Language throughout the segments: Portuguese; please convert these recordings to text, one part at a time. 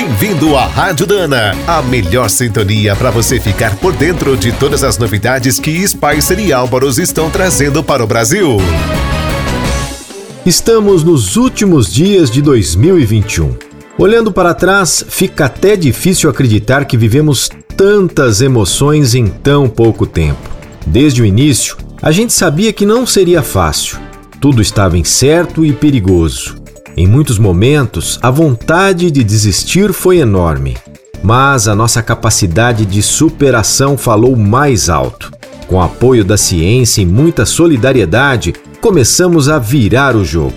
Bem-vindo à Rádio Dana, a melhor sintonia para você ficar por dentro de todas as novidades que Spicer e Álvaros estão trazendo para o Brasil. Estamos nos últimos dias de 2021. Olhando para trás, fica até difícil acreditar que vivemos tantas emoções em tão pouco tempo. Desde o início, a gente sabia que não seria fácil. Tudo estava incerto e perigoso. Em muitos momentos, a vontade de desistir foi enorme, mas a nossa capacidade de superação falou mais alto. Com apoio da ciência e muita solidariedade, começamos a virar o jogo.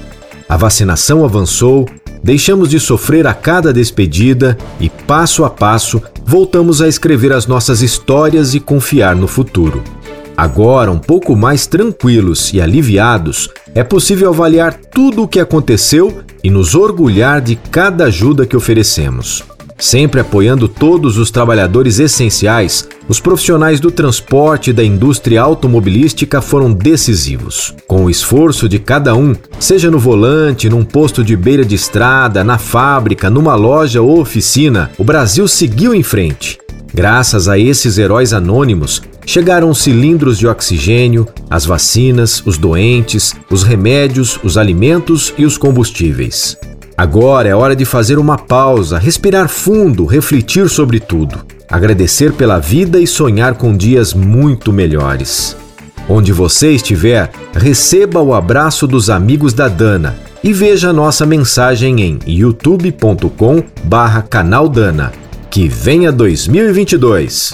A vacinação avançou, deixamos de sofrer a cada despedida e, passo a passo, voltamos a escrever as nossas histórias e confiar no futuro. Agora, um pouco mais tranquilos e aliviados, é possível avaliar tudo o que aconteceu e nos orgulhar de cada ajuda que oferecemos. Sempre apoiando todos os trabalhadores essenciais, os profissionais do transporte e da indústria automobilística foram decisivos. Com o esforço de cada um, seja no volante, num posto de beira de estrada, na fábrica, numa loja ou oficina, o Brasil seguiu em frente. Graças a esses heróis anônimos, chegaram os cilindros de oxigênio, as vacinas, os doentes, os remédios, os alimentos e os combustíveis. Agora é hora de fazer uma pausa, respirar fundo, refletir sobre tudo, agradecer pela vida e sonhar com dias muito melhores. Onde você estiver, receba o abraço dos amigos da Dana e veja nossa mensagem em youtube.com/canal Dana. Que venha 2022.